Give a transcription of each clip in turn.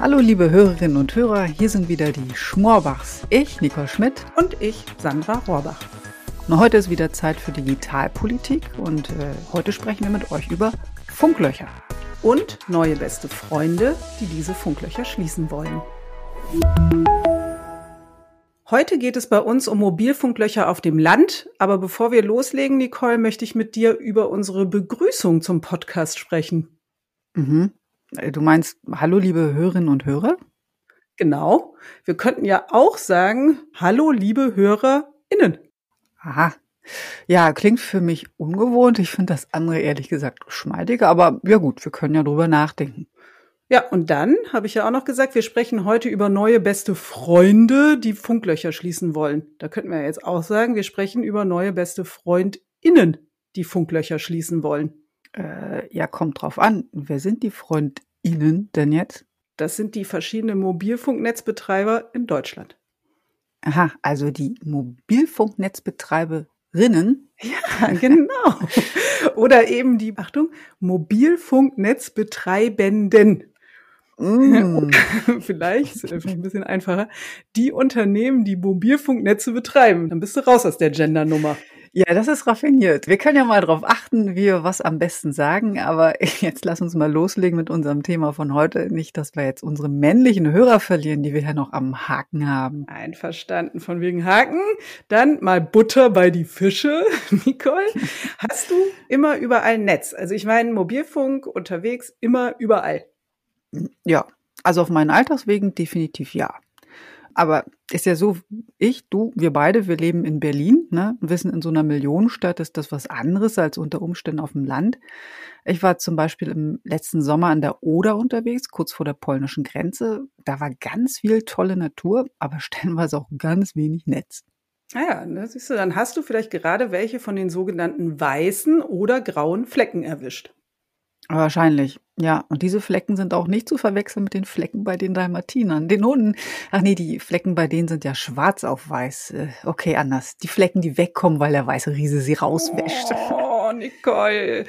Hallo liebe Hörerinnen und Hörer, hier sind wieder die Schmorbachs. Ich, Nicole Schmidt. Und ich, Sandra Rohrbach. Und heute ist wieder Zeit für Digitalpolitik und äh, heute sprechen wir mit euch über Funklöcher. Und neue beste Freunde, die diese Funklöcher schließen wollen. Heute geht es bei uns um Mobilfunklöcher auf dem Land. Aber bevor wir loslegen, Nicole, möchte ich mit dir über unsere Begrüßung zum Podcast sprechen. Mhm. Äh, du meinst, hallo liebe Hörerinnen und Hörer? Genau. Wir könnten ja auch sagen, hallo liebe HörerInnen. Aha. Ja, klingt für mich ungewohnt. Ich finde das andere ehrlich gesagt geschmeidiger, aber ja gut, wir können ja drüber nachdenken. Ja, und dann habe ich ja auch noch gesagt, wir sprechen heute über neue beste Freunde, die Funklöcher schließen wollen. Da könnten wir ja jetzt auch sagen, wir sprechen über neue beste FreundInnen, die Funklöcher schließen wollen. Äh, ja, kommt drauf an. Wer sind die FreundInnen denn jetzt? Das sind die verschiedenen Mobilfunknetzbetreiber in Deutschland. Aha, also die Mobilfunknetzbetreiberinnen. Ja, genau. Oder eben die, Achtung, Mobilfunknetzbetreibenden. Mm. vielleicht, vielleicht ein bisschen einfacher, die Unternehmen, die Mobilfunknetze betreiben. Dann bist du raus aus der Gendernummer. Ja, das ist raffiniert. Wir können ja mal darauf achten, wie wir was am besten sagen. Aber jetzt lass uns mal loslegen mit unserem Thema von heute. Nicht, dass wir jetzt unsere männlichen Hörer verlieren, die wir ja noch am Haken haben. Einverstanden von wegen Haken. Dann mal Butter bei die Fische, Nicole. Hast du immer überall Netz? Also ich meine, Mobilfunk unterwegs, immer überall. Ja, also auf meinen Alltagswegen definitiv ja. Aber ist ja so, ich, du, wir beide, wir leben in Berlin, ne, wissen, in so einer Millionenstadt ist das was anderes als unter Umständen auf dem Land. Ich war zum Beispiel im letzten Sommer an der Oder unterwegs, kurz vor der polnischen Grenze. Da war ganz viel tolle Natur, aber stellenweise auch ganz wenig Netz. Ah ja, siehst du, dann hast du vielleicht gerade welche von den sogenannten weißen oder grauen Flecken erwischt. Wahrscheinlich, ja. Und diese Flecken sind auch nicht zu verwechseln mit den Flecken bei den Dalmatinern, den Hunden. Ach nee, die Flecken bei denen sind ja schwarz auf weiß. Äh, okay, anders. Die Flecken, die wegkommen, weil der weiße Riese sie rauswäscht. Oh, Nicole.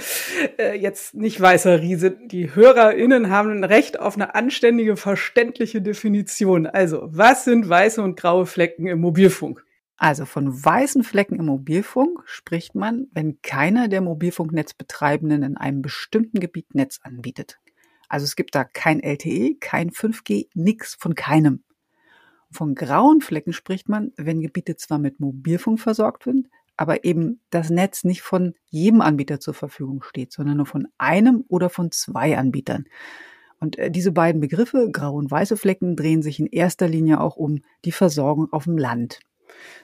Äh, jetzt nicht weißer Riese. Die HörerInnen haben ein Recht auf eine anständige, verständliche Definition. Also, was sind weiße und graue Flecken im Mobilfunk? Also von weißen Flecken im Mobilfunk spricht man, wenn keiner der Mobilfunknetzbetreibenden in einem bestimmten Gebiet Netz anbietet. Also es gibt da kein LTE, kein 5G, nix von keinem. Von grauen Flecken spricht man, wenn Gebiete zwar mit Mobilfunk versorgt sind, aber eben das Netz nicht von jedem Anbieter zur Verfügung steht, sondern nur von einem oder von zwei Anbietern. Und äh, diese beiden Begriffe, graue und weiße Flecken, drehen sich in erster Linie auch um die Versorgung auf dem Land.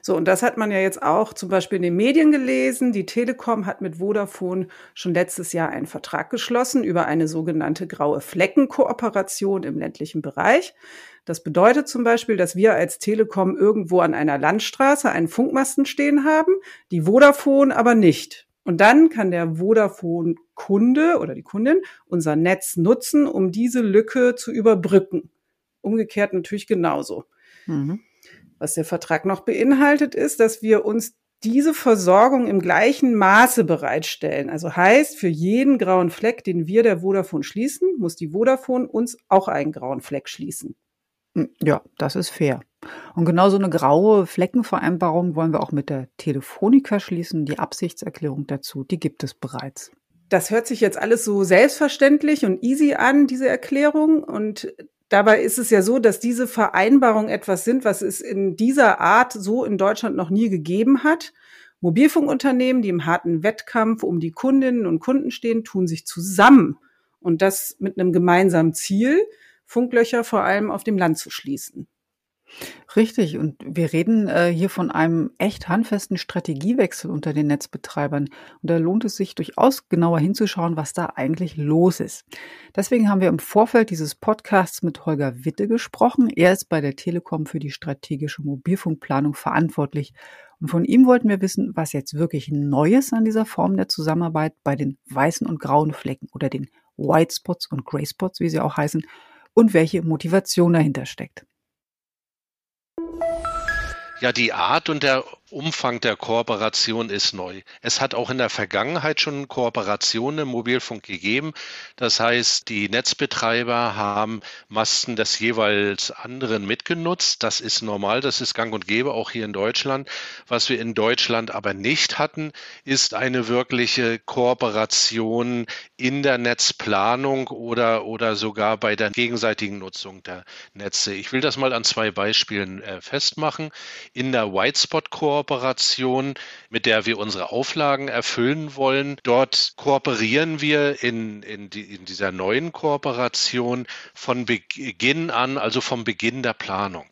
So, und das hat man ja jetzt auch zum Beispiel in den Medien gelesen. Die Telekom hat mit Vodafone schon letztes Jahr einen Vertrag geschlossen über eine sogenannte graue Fleckenkooperation im ländlichen Bereich. Das bedeutet zum Beispiel, dass wir als Telekom irgendwo an einer Landstraße einen Funkmasten stehen haben, die Vodafone aber nicht. Und dann kann der Vodafone-Kunde oder die Kundin unser Netz nutzen, um diese Lücke zu überbrücken. Umgekehrt natürlich genauso. Mhm. Was der Vertrag noch beinhaltet, ist, dass wir uns diese Versorgung im gleichen Maße bereitstellen. Also heißt, für jeden grauen Fleck, den wir der Vodafone schließen, muss die Vodafone uns auch einen grauen Fleck schließen. Hm, ja, das ist fair. Und genau so eine graue Fleckenvereinbarung wollen wir auch mit der Telefonica schließen. Die Absichtserklärung dazu, die gibt es bereits. Das hört sich jetzt alles so selbstverständlich und easy an, diese Erklärung. Und Dabei ist es ja so, dass diese Vereinbarungen etwas sind, was es in dieser Art so in Deutschland noch nie gegeben hat. Mobilfunkunternehmen, die im harten Wettkampf um die Kundinnen und Kunden stehen, tun sich zusammen und das mit einem gemeinsamen Ziel, Funklöcher vor allem auf dem Land zu schließen. Richtig, und wir reden äh, hier von einem echt handfesten Strategiewechsel unter den Netzbetreibern. Und da lohnt es sich durchaus genauer hinzuschauen, was da eigentlich los ist. Deswegen haben wir im Vorfeld dieses Podcasts mit Holger Witte gesprochen. Er ist bei der Telekom für die strategische Mobilfunkplanung verantwortlich. Und von ihm wollten wir wissen, was jetzt wirklich Neues an dieser Form der Zusammenarbeit bei den weißen und grauen Flecken oder den White Spots und Grey Spots, wie sie auch heißen, und welche Motivation dahinter steckt. Ja, die Art und der Umfang der Kooperation ist neu. Es hat auch in der Vergangenheit schon Kooperationen im Mobilfunk gegeben. Das heißt, die Netzbetreiber haben Masten des jeweils anderen mitgenutzt. Das ist normal, das ist gang und gäbe, auch hier in Deutschland. Was wir in Deutschland aber nicht hatten, ist eine wirkliche Kooperation in der Netzplanung oder, oder sogar bei der gegenseitigen Nutzung der Netze. Ich will das mal an zwei Beispielen äh, festmachen. In der Whitespot-Kooperation Kooperation, mit der wir unsere Auflagen erfüllen wollen. Dort kooperieren wir in, in, die, in dieser neuen Kooperation von Beginn an, also vom Beginn der Planung.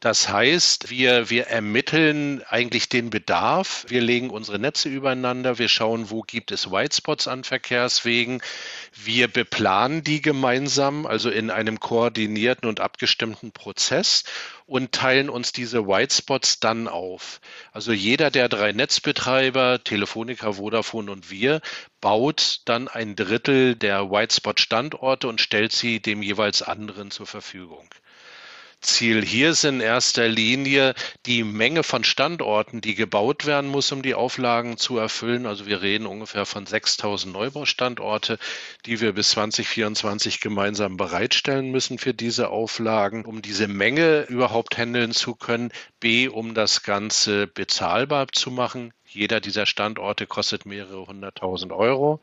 Das heißt, wir, wir ermitteln eigentlich den Bedarf. Wir legen unsere Netze übereinander. Wir schauen, wo gibt es Whitespots an Verkehrswegen. Wir beplanen die gemeinsam, also in einem koordinierten und abgestimmten Prozess und teilen uns diese Whitespots dann auf. Also jeder der drei Netzbetreiber, Telefonica, Vodafone und wir, baut dann ein Drittel der Whitespot-Standorte und stellt sie dem jeweils anderen zur Verfügung. Ziel hier ist in erster Linie die Menge von Standorten, die gebaut werden muss, um die Auflagen zu erfüllen. Also wir reden ungefähr von 6000 Neubaustandorte, die wir bis 2024 gemeinsam bereitstellen müssen für diese Auflagen, um diese Menge überhaupt handeln zu können. B, um das Ganze bezahlbar zu machen. Jeder dieser Standorte kostet mehrere hunderttausend Euro.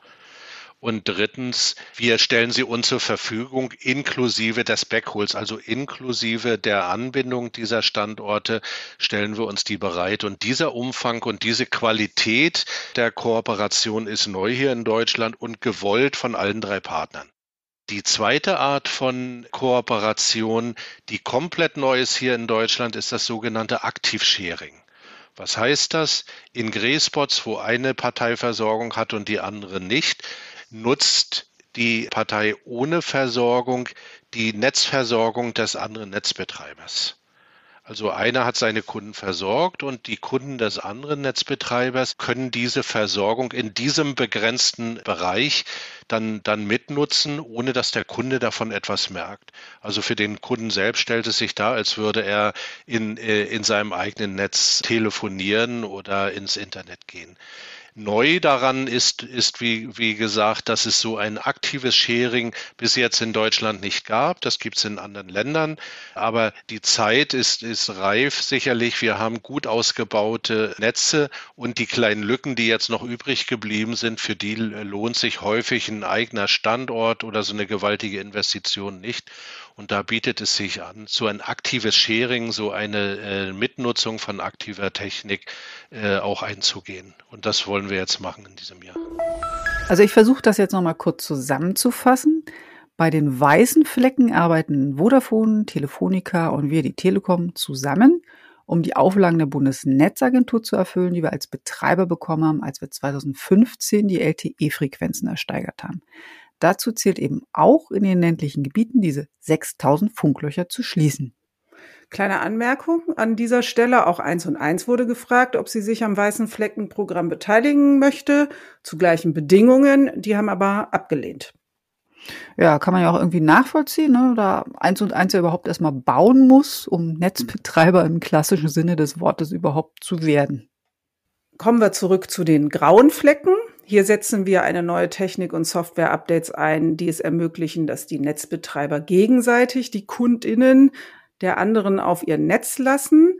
Und drittens, wir stellen sie uns zur Verfügung inklusive des Backhols, also inklusive der Anbindung dieser Standorte stellen wir uns die bereit. Und dieser Umfang und diese Qualität der Kooperation ist neu hier in Deutschland und gewollt von allen drei Partnern. Die zweite Art von Kooperation, die komplett neu ist hier in Deutschland, ist das sogenannte Aktivsharing. Was heißt das? In Gräspots, wo eine Parteiversorgung hat und die andere nicht, nutzt die Partei ohne Versorgung die Netzversorgung des anderen Netzbetreibers. Also einer hat seine Kunden versorgt und die Kunden des anderen Netzbetreibers können diese Versorgung in diesem begrenzten Bereich dann, dann mitnutzen, ohne dass der Kunde davon etwas merkt. Also für den Kunden selbst stellt es sich da, als würde er in, äh, in seinem eigenen Netz telefonieren oder ins Internet gehen. Neu daran ist, ist wie, wie gesagt, dass es so ein aktives Sharing bis jetzt in Deutschland nicht gab. Das gibt es in anderen Ländern. Aber die Zeit ist, ist reif sicherlich. Wir haben gut ausgebaute Netze und die kleinen Lücken, die jetzt noch übrig geblieben sind, für die lohnt sich häufig ein eigener Standort oder so eine gewaltige Investition nicht. Und da bietet es sich an, so ein aktives Sharing, so eine äh, Mitnutzung von aktiver Technik äh, auch einzugehen. Und das wollen wir jetzt machen in diesem Jahr. Also ich versuche das jetzt nochmal kurz zusammenzufassen. Bei den weißen Flecken arbeiten Vodafone, Telefonica und wir, die Telekom, zusammen, um die Auflagen der Bundesnetzagentur zu erfüllen, die wir als Betreiber bekommen haben, als wir 2015 die LTE-Frequenzen ersteigert haben. Dazu zählt eben auch in den ländlichen Gebieten diese 6000 Funklöcher zu schließen. Kleine Anmerkung an dieser Stelle, auch eins und eins wurde gefragt, ob sie sich am Weißen Flecken Programm beteiligen möchte, zu gleichen Bedingungen, die haben aber abgelehnt. Ja, kann man ja auch irgendwie nachvollziehen, ne? da eins und eins ja überhaupt erstmal bauen muss, um Netzbetreiber im klassischen Sinne des Wortes überhaupt zu werden. Kommen wir zurück zu den grauen Flecken. Hier setzen wir eine neue Technik und Software-Updates ein, die es ermöglichen, dass die Netzbetreiber gegenseitig die Kundinnen der anderen auf ihr Netz lassen.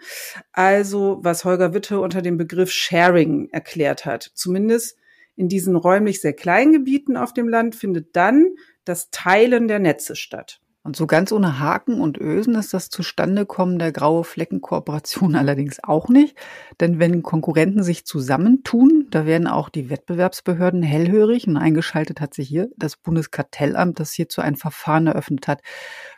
Also was Holger Witte unter dem Begriff Sharing erklärt hat. Zumindest in diesen räumlich sehr kleinen Gebieten auf dem Land findet dann das Teilen der Netze statt. Und so ganz ohne Haken und Ösen ist das Zustandekommen der graue Fleckenkooperation allerdings auch nicht. Denn wenn Konkurrenten sich zusammentun, da werden auch die Wettbewerbsbehörden hellhörig und eingeschaltet hat sich hier das Bundeskartellamt, das hierzu ein Verfahren eröffnet hat.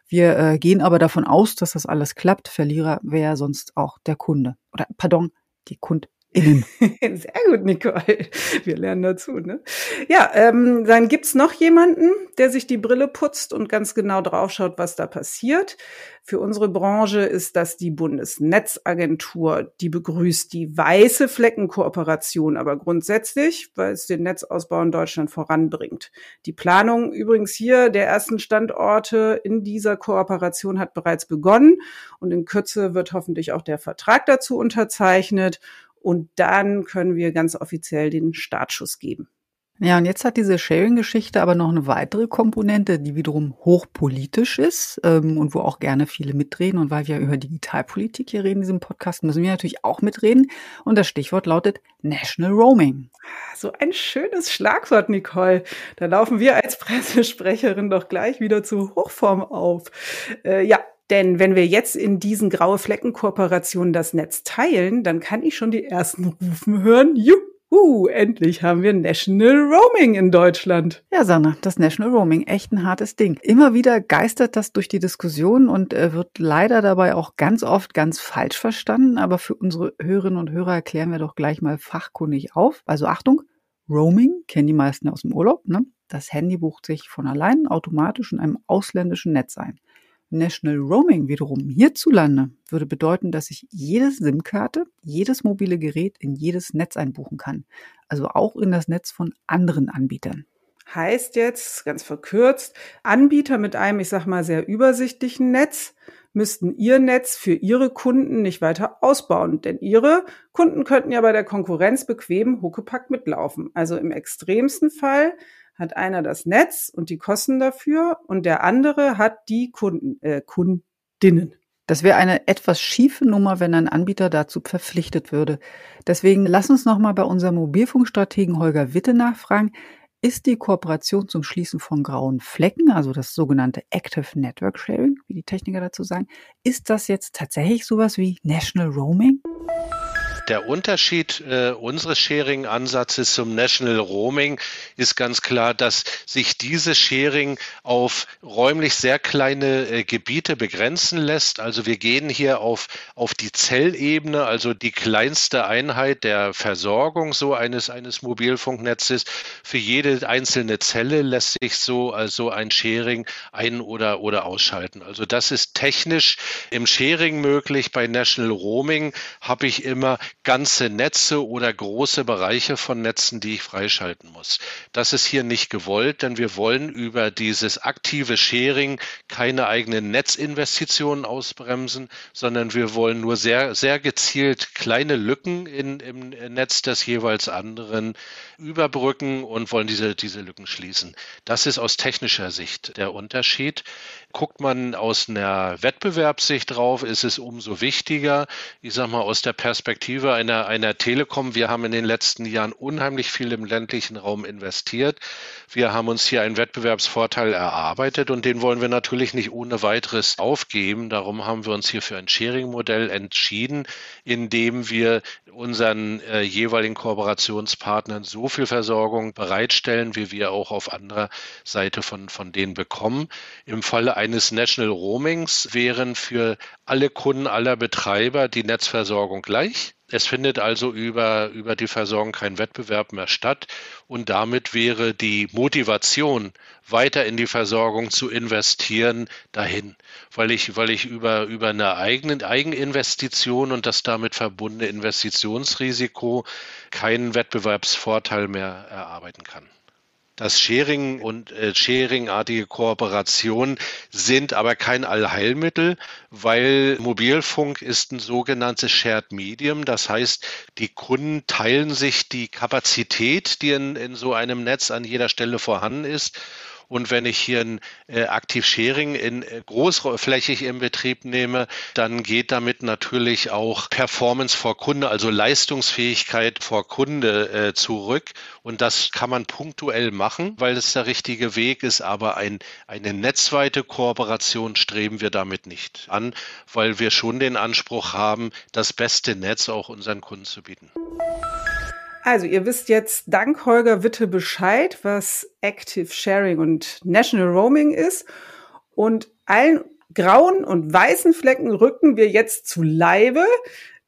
Wir äh, gehen aber davon aus, dass das alles klappt. Verlierer wäre sonst auch der Kunde. Oder pardon, die Kundin. Innen. Sehr gut, Nicole. Wir lernen dazu, ne? Ja, ähm, dann gibt's noch jemanden, der sich die Brille putzt und ganz genau draufschaut, was da passiert. Für unsere Branche ist das die Bundesnetzagentur. Die begrüßt die weiße Fleckenkooperation aber grundsätzlich, weil es den Netzausbau in Deutschland voranbringt. Die Planung übrigens hier der ersten Standorte in dieser Kooperation hat bereits begonnen und in Kürze wird hoffentlich auch der Vertrag dazu unterzeichnet. Und dann können wir ganz offiziell den Startschuss geben. Ja, und jetzt hat diese Sharing-Geschichte aber noch eine weitere Komponente, die wiederum hochpolitisch ist ähm, und wo auch gerne viele mitreden. Und weil wir über Digitalpolitik hier reden in diesem Podcast, müssen wir natürlich auch mitreden. Und das Stichwort lautet National Roaming. So ein schönes Schlagwort, Nicole. Da laufen wir als Pressesprecherin doch gleich wieder zur Hochform auf. Äh, ja, denn wenn wir jetzt in diesen graue Flecken-Kooperationen das Netz teilen, dann kann ich schon die ersten Rufen hören. Juhu, endlich haben wir National Roaming in Deutschland. Ja, Sanna, das National Roaming, echt ein hartes Ding. Immer wieder geistert das durch die Diskussion und äh, wird leider dabei auch ganz oft ganz falsch verstanden. Aber für unsere Hörerinnen und Hörer erklären wir doch gleich mal fachkundig auf. Also Achtung, Roaming kennen die meisten aus dem Urlaub. Ne? Das Handy bucht sich von allein automatisch in einem ausländischen Netz ein. National Roaming wiederum hierzulande würde bedeuten, dass ich jede SIM-Karte, jedes mobile Gerät in jedes Netz einbuchen kann. Also auch in das Netz von anderen Anbietern. Heißt jetzt, ganz verkürzt, Anbieter mit einem, ich sag mal, sehr übersichtlichen Netz müssten ihr Netz für ihre Kunden nicht weiter ausbauen, denn ihre Kunden könnten ja bei der Konkurrenz bequem Huckepack mitlaufen. Also im extremsten Fall hat einer das Netz und die Kosten dafür und der andere hat die Kunden, äh, Kundinnen. Das wäre eine etwas schiefe Nummer, wenn ein Anbieter dazu verpflichtet würde. Deswegen lass uns nochmal bei unserem Mobilfunkstrategen Holger Witte nachfragen. Ist die Kooperation zum Schließen von grauen Flecken, also das sogenannte Active Network Sharing, wie die Techniker dazu sagen, ist das jetzt tatsächlich sowas wie National Roaming? Der Unterschied äh, unseres Sharing-Ansatzes zum National Roaming ist ganz klar, dass sich dieses Sharing auf räumlich sehr kleine äh, Gebiete begrenzen lässt. Also wir gehen hier auf, auf die Zellebene, also die kleinste Einheit der Versorgung so eines, eines Mobilfunknetzes. Für jede einzelne Zelle lässt sich so also ein Sharing ein- oder, oder ausschalten. Also das ist technisch im Sharing möglich. Bei National Roaming habe ich immer ganze Netze oder große Bereiche von Netzen, die ich freischalten muss. Das ist hier nicht gewollt, denn wir wollen über dieses aktive Sharing keine eigenen Netzinvestitionen ausbremsen, sondern wir wollen nur sehr, sehr gezielt kleine Lücken in, im Netz des jeweils anderen überbrücken und wollen diese, diese Lücken schließen. Das ist aus technischer Sicht der Unterschied. Guckt man aus einer Wettbewerbssicht drauf, ist es umso wichtiger, ich sage mal aus der Perspektive einer, einer Telekom. Wir haben in den letzten Jahren unheimlich viel im ländlichen Raum investiert. Wir haben uns hier einen Wettbewerbsvorteil erarbeitet und den wollen wir natürlich nicht ohne weiteres aufgeben. Darum haben wir uns hier für ein Sharing-Modell entschieden, in dem wir unseren äh, jeweiligen Kooperationspartnern so viel Versorgung bereitstellen, wie wir auch auf anderer Seite von, von denen bekommen. Im Falle eines National Roamings wären für alle Kunden aller Betreiber die Netzversorgung gleich. Es findet also über, über die Versorgung kein Wettbewerb mehr statt und damit wäre die Motivation, weiter in die Versorgung zu investieren, dahin, weil ich, weil ich über, über eine eigene Eigeninvestition und das damit verbundene Investitionsrisiko keinen Wettbewerbsvorteil mehr erarbeiten kann. Das Sharing und äh, Sharing-artige Kooperationen sind aber kein Allheilmittel, weil Mobilfunk ist ein sogenanntes Shared Medium. Das heißt, die Kunden teilen sich die Kapazität, die in, in so einem Netz an jeder Stelle vorhanden ist und wenn ich hier ein äh, Active Sharing in äh, großflächig in Betrieb nehme, dann geht damit natürlich auch Performance vor Kunde, also Leistungsfähigkeit vor Kunde äh, zurück. Und das kann man punktuell machen, weil es der richtige Weg ist. Aber ein, eine netzweite Kooperation streben wir damit nicht an, weil wir schon den Anspruch haben, das beste Netz auch unseren Kunden zu bieten. Also, ihr wisst jetzt dank Holger Witte Bescheid, was Active Sharing und National Roaming ist. Und allen grauen und weißen Flecken rücken wir jetzt zu Leibe.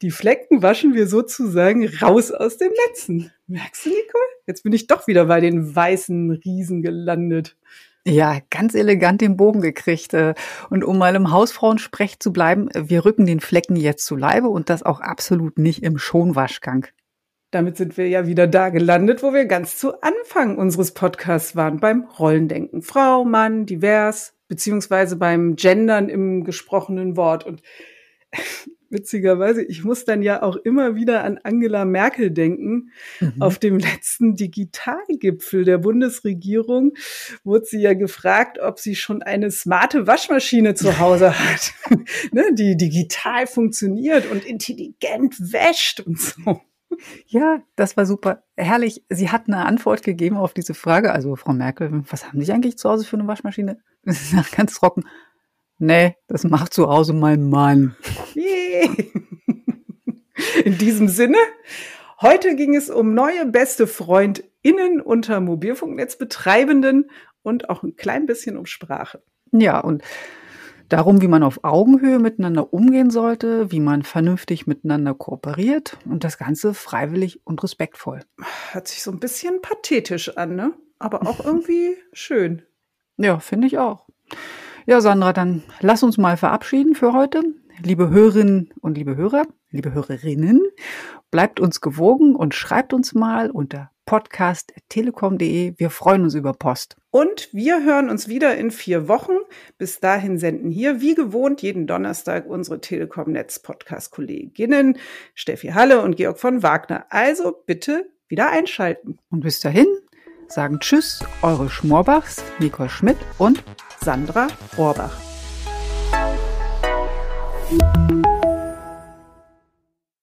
Die Flecken waschen wir sozusagen raus aus dem Netzen. Merkst du, Nicole? Jetzt bin ich doch wieder bei den weißen Riesen gelandet. Ja, ganz elegant den Bogen gekriegt. Äh, und um mal im Hausfrauensprech zu bleiben, wir rücken den Flecken jetzt zu Leibe und das auch absolut nicht im Schonwaschgang. Damit sind wir ja wieder da gelandet, wo wir ganz zu Anfang unseres Podcasts waren, beim Rollendenken. Frau, Mann, divers, beziehungsweise beim Gendern im gesprochenen Wort. Und witzigerweise, ich muss dann ja auch immer wieder an Angela Merkel denken. Mhm. Auf dem letzten Digitalgipfel der Bundesregierung wurde sie ja gefragt, ob sie schon eine smarte Waschmaschine zu Hause hat, ne, die digital funktioniert und intelligent wäscht und so. Ja, das war super. Herrlich. Sie hat eine Antwort gegeben auf diese Frage. Also, Frau Merkel, was haben Sie eigentlich zu Hause für eine Waschmaschine? Ganz trocken. Nee, das macht zu Hause mein Mann. In diesem Sinne, heute ging es um neue beste FreundInnen unter Mobilfunknetzbetreibenden und auch ein klein bisschen um Sprache. Ja, und darum, wie man auf Augenhöhe miteinander umgehen sollte, wie man vernünftig miteinander kooperiert und das Ganze freiwillig und respektvoll. Hört sich so ein bisschen pathetisch an, ne? Aber auch irgendwie schön. Ja, finde ich auch. Ja, Sandra, dann lass uns mal verabschieden für heute. Liebe Hörerinnen und liebe Hörer, liebe Hörerinnen, bleibt uns gewogen und schreibt uns mal unter podcast.telekom.de. Wir freuen uns über Post. Und wir hören uns wieder in vier Wochen. Bis dahin senden hier wie gewohnt jeden Donnerstag unsere Telekom-Netz-Podcast-Kolleginnen Steffi Halle und Georg von Wagner. Also bitte wieder einschalten. Und bis dahin sagen Tschüss, eure Schmorbachs, Nicole Schmidt und Sandra Rohrbach.